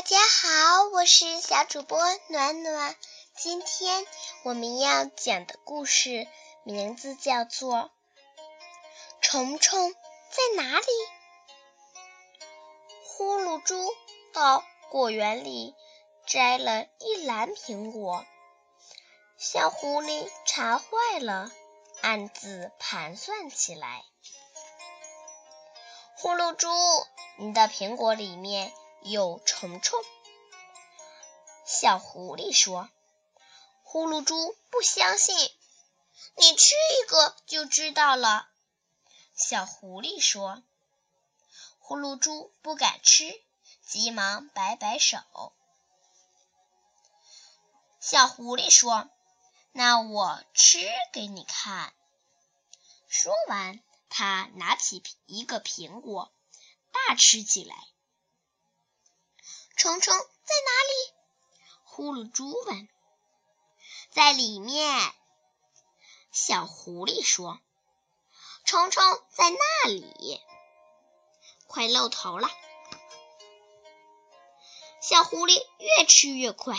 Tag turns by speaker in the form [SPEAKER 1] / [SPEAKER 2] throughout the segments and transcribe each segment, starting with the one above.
[SPEAKER 1] 大家好，我是小主播暖暖。今天我们要讲的故事名字叫做《虫虫在哪里》。呼噜猪到果园里摘了一篮苹果，小狐狸馋坏了，暗自盘算起来。呼噜猪，你的苹果里面。有虫虫，小狐狸说：“呼噜猪不相信，你吃一个就知道了。”小狐狸说：“呼噜猪不敢吃，急忙摆摆手。”小狐狸说：“那我吃给你看。”说完，他拿起一个苹果，大吃起来。虫虫在哪里？呼噜猪问。在里面。小狐狸说。虫虫在那里，快露头了。小狐狸越吃越快，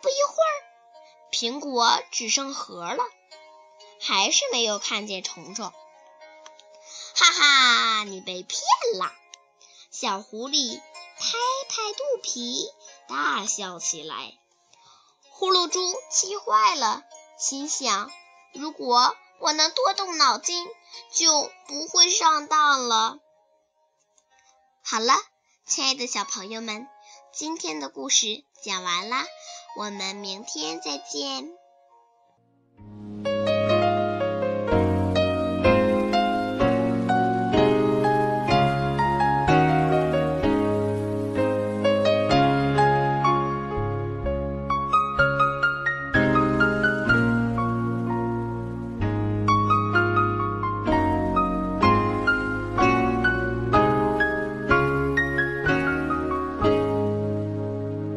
[SPEAKER 1] 不一会儿，苹果只剩核了，还是没有看见虫虫。哈哈，你被骗了，小狐狸。拍拍肚皮，大笑起来。呼噜猪气坏了，心想：如果我能多动脑筋，就不会上当了。好了，亲爱的小朋友们，今天的故事讲完啦，我们明天再见。